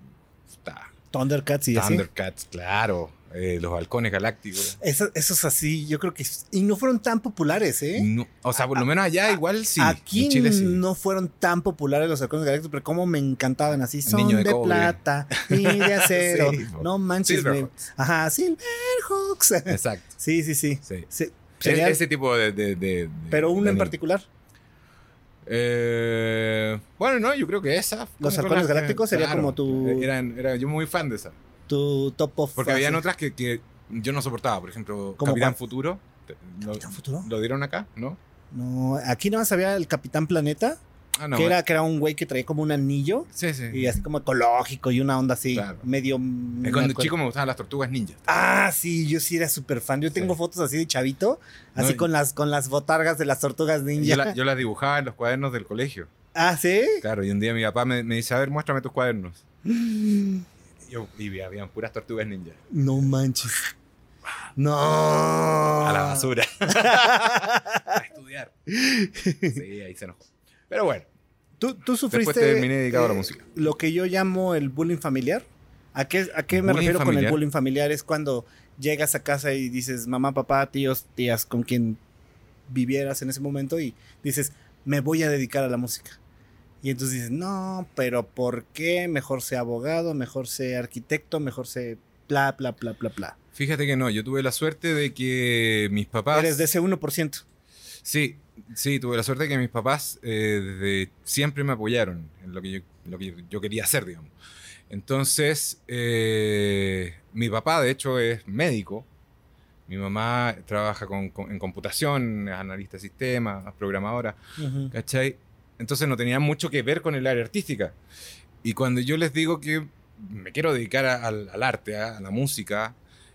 está,
Thundercats y así.
Thundercats, claro. Eh, los halcones galácticos.
Esos, esos así, yo creo que. Y no fueron tan populares, ¿eh?
No, o sea, por lo menos allá igual sí.
Aquí
en Chile sí.
no fueron tan populares los halcones galácticos, pero como me encantaban así. Son
niño
de, plata y de acero.
Sí,
no manches, me-. Ajá, Silverhawks.
Exacto.
sí, sí, sí.
Sí.
Sí, sería-
ese tipo de. de- de- de-
pero uno en particular.
Eh, bueno, no, yo creo que esa.
Los halcones galácticos sería como tu-
Eran, era yo muy fan de esa.
Tu top of.
Porque habían otras que, que yo no soportaba. Por ejemplo,
¿Cómo
Capitán
cuál?
Futuro. ¿Lo,
¿Capitán Futuro?
¿Lo dieron acá? ¿No?
No, aquí nada más había el Capitán Planeta,
Ah, no.
que, era, que era un güey que traía como un anillo
Sí, sí.
y así como ecológico y una onda así,
Claro.
medio. Me
Cuando chico me gustaban las tortugas ninja.
Ah, sí, yo sí era súper fan. Yo tengo
Sí.
fotos así de chavito, así
No,
con las con las botargas de las tortugas ninja.
Yo, la- yo las dibujaba en los cuadernos del colegio.
Ah, ¿sí?
Claro, y un día mi papá me, me dice, a ver, muéstrame tus cuadernos. Y habían puras tortugas ninja.
No manches. No.
A la basura. a estudiar. Sí, ahí se enojó. Pero bueno,
¿Tú, tú sufriste
Después terminé dedicado a la
eh,
música.
lo que yo llamo el bullying familiar. ¿A qué, a qué me
¿Bullying
refiero con el bullying familiar? Es cuando llegas a casa y dices, mamá, papá, tíos, tías, con quien vivieras en ese momento y dices, me voy a dedicar a la música. Y entonces dices, no, pero ¿por qué? Mejor sea abogado, mejor sea arquitecto, mejor sea bla, bla, bla, bla, bla.
fíjate que no, yo tuve la suerte de que mis papás...
Eres de ese 1%.
Sí, sí, tuve la suerte de que mis papás eh, desde siempre me apoyaron en lo que yo, lo que yo quería hacer, digamos. Entonces, eh, mi papá, de hecho, es médico. Mi mamá trabaja con- con- en computación, es analista de sistemas, programadora. ¿cachai? Entonces no tenía mucho que ver con el área artística. Y cuando yo les digo que me quiero dedicar a- al, al arte, a, a la música,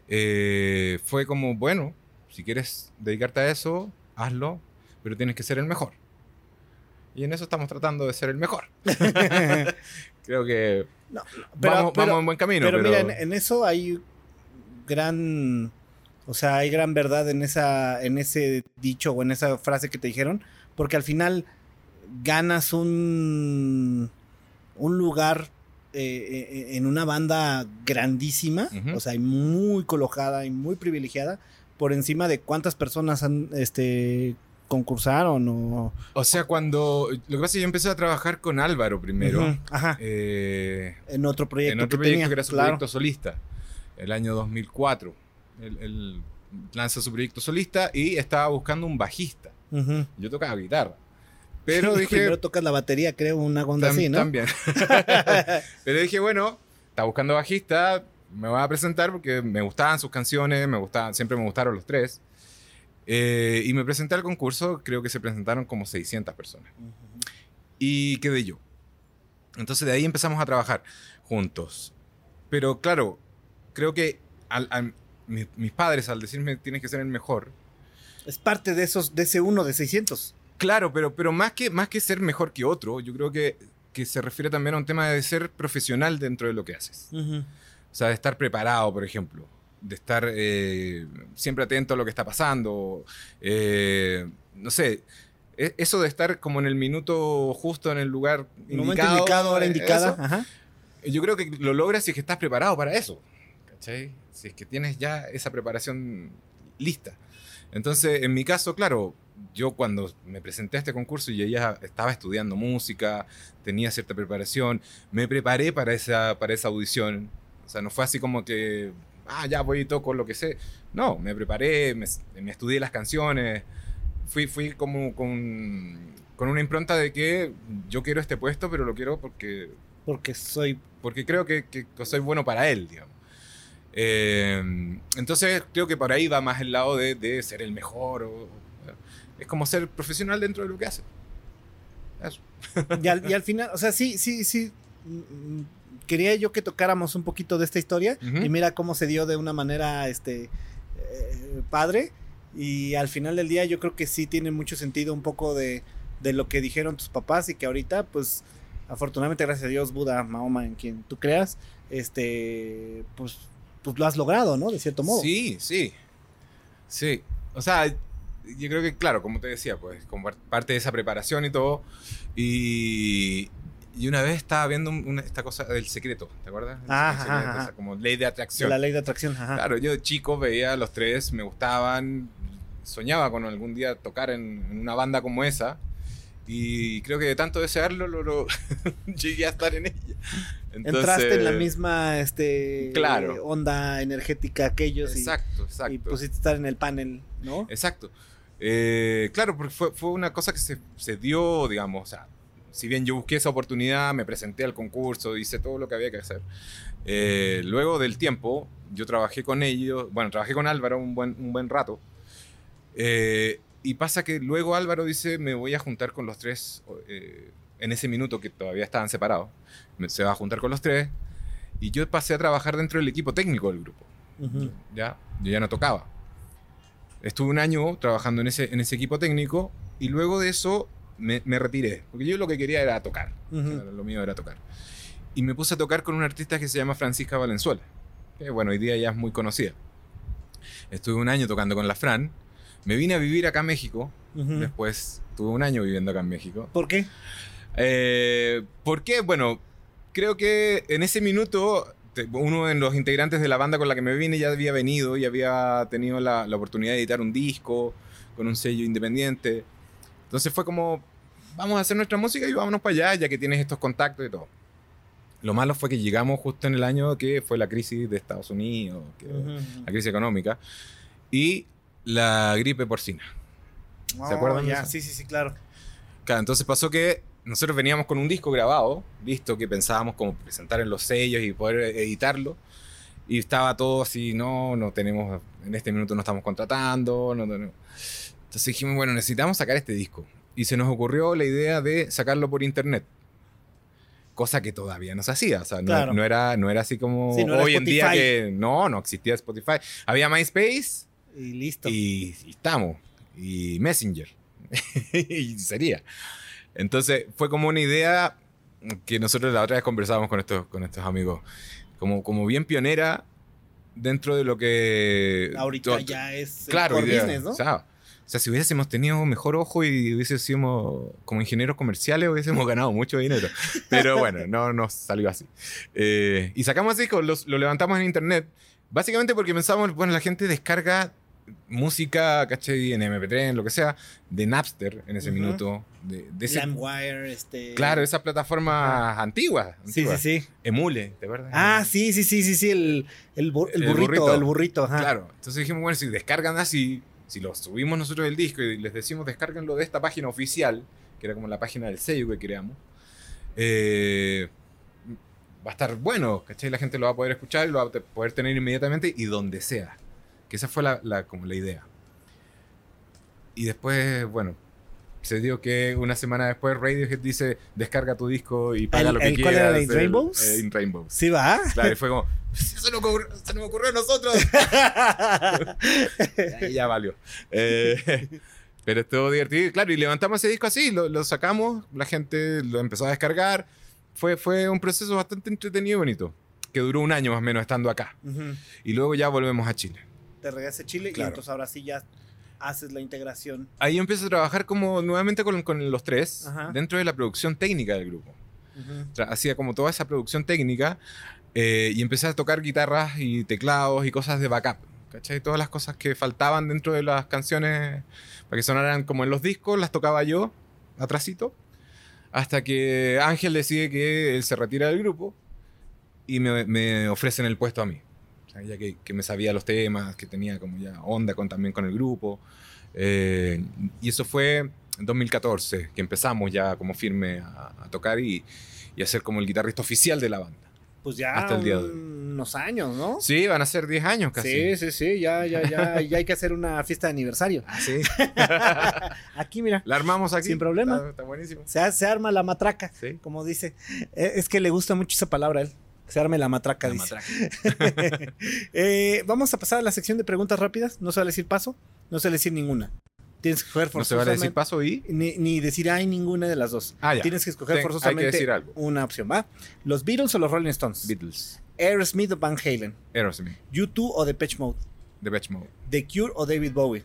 eh, fue como, bueno, si quieres dedicarte a eso, hazlo, pero tienes que ser el mejor. Y en eso estamos tratando de ser el mejor. Creo que
No, pero-
vamos,
pero-
vamos en buen camino.
Pero,
Pero,
mira, en, en eso hay gran, o sea, hay gran verdad en esa, en ese dicho o en esa frase que te dijeron, porque al final ganas un, un lugar eh, eh, en una banda grandísima, o sea, muy colocada y muy privilegiada, por encima de cuántas personas han, este, concursaron o...
O sea, cuando... Lo que pasa es que yo empecé a trabajar con Álvaro primero.
Ajá,
eh,
en otro proyecto
en otro
que
proyecto
tenía,
que era su
claro.
proyecto solista, el año 2004. Él, él lanza su proyecto solista y estaba buscando un bajista. Yo tocaba guitarra. Pero dije,
Primero tocas la batería, creo, una onda
tam-
así, ¿no?
también. Pero dije, bueno, está buscando bajista, me voy a presentar porque me gustaban sus canciones, me gustaban, siempre me gustaron los tres. Eh, y me presenté al concurso, creo que se presentaron como 600 personas. Y quedé yo. Entonces de ahí empezamos a trabajar juntos. Pero claro, creo que al- al- mis, mis padres al decirme tienes que ser el mejor,
Es parte de esos, de ese uno de 600.
Claro, pero, pero más, que, más que ser mejor que otro, yo creo que, que se refiere también a un tema de ser profesional dentro de lo que haces. O sea, de estar preparado, por ejemplo. De estar eh, siempre atento a lo que está pasando. eh, no sé, e- eso de estar como en el minuto justo en el lugar
Momento
indicado.
indicado, hora
eh,
indicada.
eso,
Ajá.
yo creo que lo logras si es que estás preparado para eso. ¿Cachai? Si es que tienes ya esa preparación lista. Entonces, en mi caso, claro, yo cuando me presenté a este concurso y ya estaba estudiando música, tenía cierta preparación, me preparé para esa, para esa audición. O sea, no fue así como que, ah, ya voy y toco lo que sé. No, me preparé, me, me estudié las canciones, fui, fui como con, con una impronta de que yo quiero este puesto, pero lo quiero porque
Porque soy.
porque creo que, que- que soy bueno para él, digamos. Eh, entonces creo que por ahí va más el lado de, de ser el mejor. o- es como ser profesional dentro de lo que hace. Eso.
Y al, y al final, o sea, sí, sí, sí. mm, mm, Quería yo que tocáramos un poquito de esta historia
Ujú.
y mira cómo se dio de una manera este eh, padre. Y al final del día yo creo que sí tiene mucho sentido un poco de, de lo que dijeron tus papás y que ahorita, pues, afortunadamente, gracias a Dios, Buda, Mahoma, en quien tú creas, este, pues, pues lo has logrado, ¿no? De cierto modo.
Sí, sí. Sí. O sea, yo creo que, claro, como te decía, pues, como par- parte de esa preparación y todo. Y, Y una vez estaba viendo una- esta cosa del secreto, ¿te acuerdas?
Ajá,
secreto,
ajá,
como ley de atracción.
La ley de atracción, ajá.
Claro, yo de chico veía a los tres, me gustaban, soñaba con algún día tocar en, en una banda como esa. Y creo que de tanto desearlo, lo, lo- llegué a estar en ella. Entonces,
Entraste en la misma este,
Claro.
onda energética que ellos y-
Exacto, exacto.
y, pusiste estar en el panel, ¿no?
Exacto. Eh, claro, porque fue, fue una cosa que se, se dio, digamos, o sea, si bien yo busqué esa oportunidad, me presenté al concurso, hice todo lo que había que hacer. eh, luego del tiempo, yo trabajé con ellos, bueno, trabajé con Álvaro un buen, un buen rato. eh, y pasa que luego Álvaro dice, me voy a juntar con los tres, eh, en ese minuto que todavía estaban separados, me- se va a juntar con los tres. Y yo pasé a trabajar dentro del equipo técnico del grupo. ¿ya? Yo ya no tocaba. Estuve un año trabajando en ese, en ese equipo técnico y luego de eso me, me retiré, porque yo lo que quería era tocar, lo mío era tocar. Y me puse a tocar con una artista que se llama Francisca Valenzuela, que bueno, hoy día ya es muy conocida. Estuve un año tocando con la Fran, me vine a vivir acá a México, después tuve un año viviendo acá en México.
¿Por qué?
Eh, ¿Por qué? Bueno, creo que en ese minuto uno de los integrantes de la banda con la que me vine ya había venido y había tenido la, la oportunidad de editar un disco con un sello independiente. Entonces fue como, vamos a hacer nuestra música y vámonos para allá, ya que tienes estos contactos y todo. Lo malo fue que llegamos justo en el año que fue la crisis de Estados Unidos, que-
Ujú.
la crisis económica, y la gripe porcina.
Oh,
acuerdan de
ya,
eso?
Sí, sí, sí, claro.
Claro, entonces pasó que nosotros veníamos con un disco grabado, listo, que pensábamos como presentar en los sellos y poder editarlo. Y estaba todo así, no, no tenemos, en este minuto no estamos contratando. No, no. Entonces dijimos, bueno, necesitamos sacar este disco. Y se nos ocurrió la idea de sacarlo por internet. Cosa que todavía no se hacía. O sea, no,
Claro.
no era, no era así como
Sí, no
hoy en día que no, no existía Spotify. Había MySpace
Y listo.
y, y estamos. Y Messenger. y sería. Entonces fue como una idea que nosotros la otra vez conversábamos con estos, con estos amigos. Como, como bien pionera dentro de lo que...
Ahorita ya es el
Claro,
core
idea.
business, ¿no?
O sea, o sea, si hubiésemos tenido mejor ojo y hubiésemos como ingenieros comerciales, hubiésemos ganado mucho dinero. Pero bueno, no nos salió así. Eh, y sacamos disco, los- lo levantamos en internet, básicamente porque pensamos, bueno, la gente descarga música, ¿cachai? En MP3, en lo que sea, de Napster en ese minuto. De, de ese-
LimeWire, este...
claro, esas plataformas antiguas.
Sí, sí,
antiguas.
sí.
Emule, ¿de verdad?
Ah, sí, sí, sí, sí, sí, el, el, bu- el
El
burrito,
burrito.
el burrito, ajá.
Claro, entonces dijimos, bueno, si descargan así, si lo subimos nosotros el disco y les decimos descárguenlo de esta página oficial, que era como la página del sello que creamos, eh, va a estar bueno, ¿cachai? La gente lo va a poder escuchar y lo va a te- poder tener inmediatamente y donde sea. Que esa fue la, la- como la idea. Y después, bueno, se dio que una semana después Radiohead dice, descarga tu disco y paga
¿El-
lo que
el
quieras.
cuál era, In Rainbows?
eh, In Rainbows.
Sí, va.
Claro, y fue como, "Pues eso no ocurrió- se nos ocurrió a nosotros. Ahí ya valió. Eh, pero estuvo divertido. Claro, y levantamos ese disco así, lo, lo sacamos, la gente lo empezó a descargar. Fue, fue un proceso bastante entretenido y bonito, que duró un año más o menos estando acá. Y luego ya volvemos a Chile.
Te regresas a Chile y
Claro.
entonces ahora sí ya haces la integración.
Ahí empiezo a trabajar como nuevamente con, con los tres,
Ajá.
dentro de la producción técnica del grupo.
Ujú.
Tra- hacía como toda esa producción técnica eh, y empecé a tocar guitarras y teclados y cosas de backup. ¿Cachai? Todas las cosas que faltaban dentro de las canciones para que sonaran como en los discos, las tocaba yo, atrasito, hasta que Ángel decide que él se retira del grupo y me, me ofrecen el puesto a mí. Ya que, que me sabía los temas, que tenía como ya onda con, también con el grupo. Eh, y eso fue en 2014, que empezamos ya como firme a, a tocar y, y a ser como el guitarrista oficial de la banda.
Pues ya
Hasta el día de hoy.
unos años, ¿no?
Sí, van a ser 10 años casi.
Sí, sí, sí, ya, ya, ya, ya hay que hacer una fiesta de aniversario.
Ah, sí.
Aquí, mira,
La armamos aquí.
Sin problema.
Está, está buenísimo.
se, se arma la matraca,
Sí.
como dice. Eh, Es que le gusta mucho esa palabra a él. Se arme la matraca,
La
dice.
matraca.
Eh, vamos a pasar a la sección de preguntas rápidas. No se vale decir paso, no se vale decir ninguna. Tienes que escoger
No se vale decir
forzosamente-
paso y.
Ni, ni decir hay ninguna de las dos.
Ah, ya.
Tienes que escoger
Ten- hay que
forzosamente
decir algo.
una opción, ¿va? ¿Los Beatles o los Rolling Stones?
Beatles.
Aerosmith o Van Halen.
Aerosmith.
U2 o Depeche Mode.
The Batch Mode.
The Cure o David Bowie.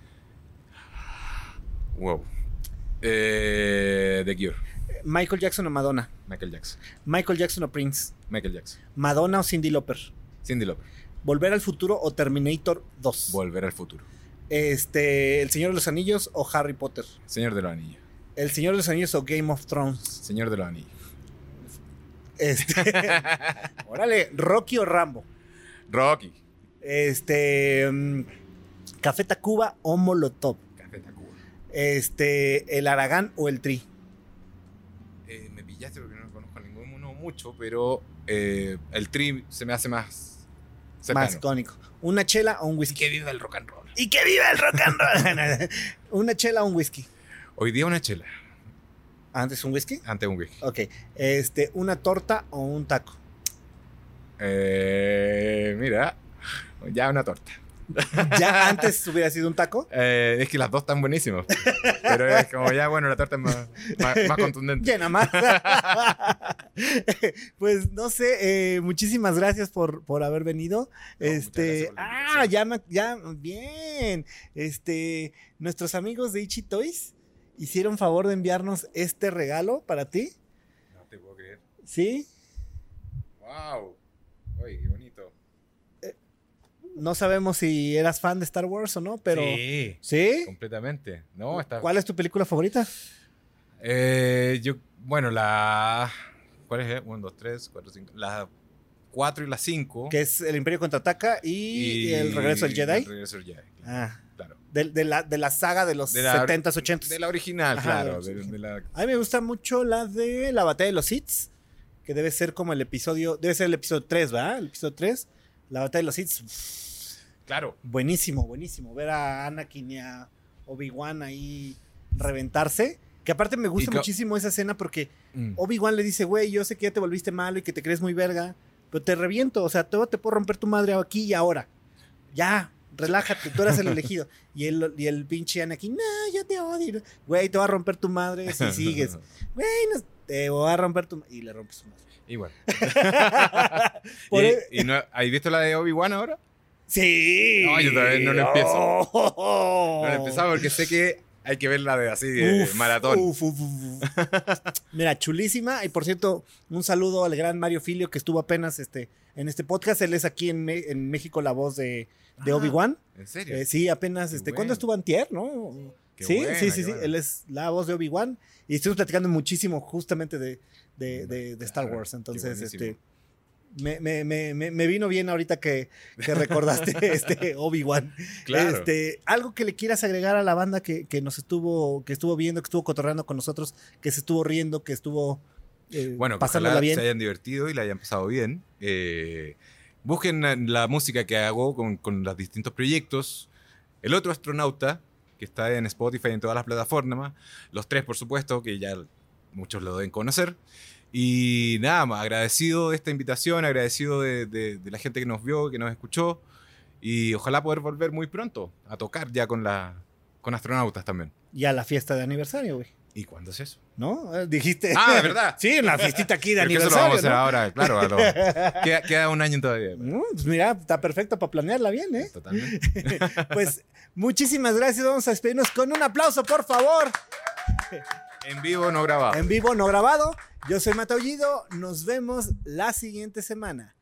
Wow. Eh, The Cure.
Michael Jackson o Madonna.
Michael Jackson.
Michael Jackson o Prince.
Michael Jackson.
Madonna o Cindy Lauper.
Cindy Lauper.
Volver al futuro o Terminator 2.
Volver al futuro.
Este, El Señor de los Anillos o Harry Potter.
Señor de los Anillos.
El Señor de los Anillos o Game of Thrones.
Señor de los Anillos.
Este, órale, Rocky o Rambo.
Rocky.
Este, mm, Café Tacuba o Molotov.
Café Tacuba.
Este, el Aragán o el Tri.
Pillaste porque no conozco a ninguno mucho, pero eh, el Tri se me hace más cercano.
Más icónico. Una chela o un
Y
whisky.
que viva el rock and roll.
Y que viva el rock and roll. Una chela o un whisky.
Hoy día una chela,
Antes un whisky.
ante un whisky.
Ok. Este, una torta o un taco.
Eh, mira, ya una torta.
Ya antes hubiera sido un taco.
Eh, es que las dos están buenísimas. Pero es como ya, bueno, la torta es más, más, más contundente.
Llena más. pues no sé, eh, muchísimas gracias por, por haber venido.
No,
este, ah, ya, me- ya, bien. Este, nuestros amigos de Ichi Toys hicieron favor de enviarnos este regalo para ti.
No te puedo creer.
¿Sí?
¡Wow! Uy, qué bonito.
No sabemos si eras fan de Star Wars o no, pero.
Sí,
¿Sí?
completamente. No, está.
¿Cuál es tu película favorita?
Eh, yo, bueno, la. ¿Cuál es? 1, 2, 3, 4, 5. La 4 y la 5.
Que es El Imperio contraataca y, El Regreso del Jedi.
El regreso del Jedi.
Ah,
Claro.
de, de la, de la saga de los
De la-
70s, 80s.
De la original,
Ajá,
claro. de la-
A mí me gusta mucho la de la batalla de los Sith, que debe ser como el episodio, debe ser el episodio 3, ¿verdad? El episodio 3, la batalla de los Sith.
Claro.
Buenísimo, buenísimo. Ver a Anakin y a Obi-Wan ahí reventarse. Que aparte me gusta muchísimo esa escena porque
Mm.
Obi-Wan le dice, güey, yo sé que ya te volviste malo y que te crees muy verga, pero te reviento, o sea, te, te puedo romper tu madre aquí y ahora. Ya, relájate, tú eres el elegido. Y el, y el pinche Anakin, no, yo te odio. Güey, te va a romper tu madre si sigues. Güey, no- te voy a romper tu madre. Y le rompes su madre.
Igual.
Por
¿Y,
e-
y no, ¿Has visto la de Obi-Wan ahora?
Sí.
No, yo todavía no lo empiezo.
Oh.
No la he empezado porque sé que hay que verla de así de
Uf,
maratón.
uf, uf. Mira, chulísima. Y por cierto, un saludo al gran Mario Filio que estuvo apenas este, en este podcast. Él es aquí en, en México la voz de, de
Ah,
Obi-Wan.
¿En serio?
Eh, sí, apenas,
Qué
este,
bueno.
¿cuándo estuvo Antier, no?
Qué
sí,
buena,
sí, sí, sí.
buena.
Él es la voz de Obi-Wan. Y estuvimos platicando muchísimo justamente de, de, de- de Star Wars. Entonces, este. Me, me- me- me- me vino bien ahorita que, que recordaste este Obi-Wan.
Claro.
Este, algo que le quieras agregar a la banda que, que nos estuvo, que estuvo viendo, que estuvo cotorreando con nosotros, que se estuvo riendo, que estuvo eh,
Bueno,
pasándola bien.
se hayan divertido y la hayan pasado bien. Eh, busquen la, la música que hago con, con los distintos proyectos. El otro astronauta, que está en Spotify y en todas las plataformas. Los tres, por supuesto, que ya muchos lo deben conocer. Y nada más, agradecido de esta invitación, agradecido de, de- de la gente que nos vio, que nos escuchó. Y ojalá poder volver muy pronto a tocar ya con, la, con astronautas también.
Y a la fiesta de aniversario, güey.
¿Y cuándo es eso?
¿No? Eh, Dijiste.
Ah, de verdad.
sí, en la fiestita aquí de
que eso lo vamos
aniversario.
a hacer
¿no?
ahora, claro. lo- queda, queda un año todavía.
No, pues mira, está perfecto para planearla bien, ¿eh?
Totalmente.
Pues muchísimas gracias. Vamos a despedirnos con un aplauso, por favor.
En vivo, no grabado.
En vivo, no grabado. Yo soy Mataullido. Nos vemos la siguiente semana.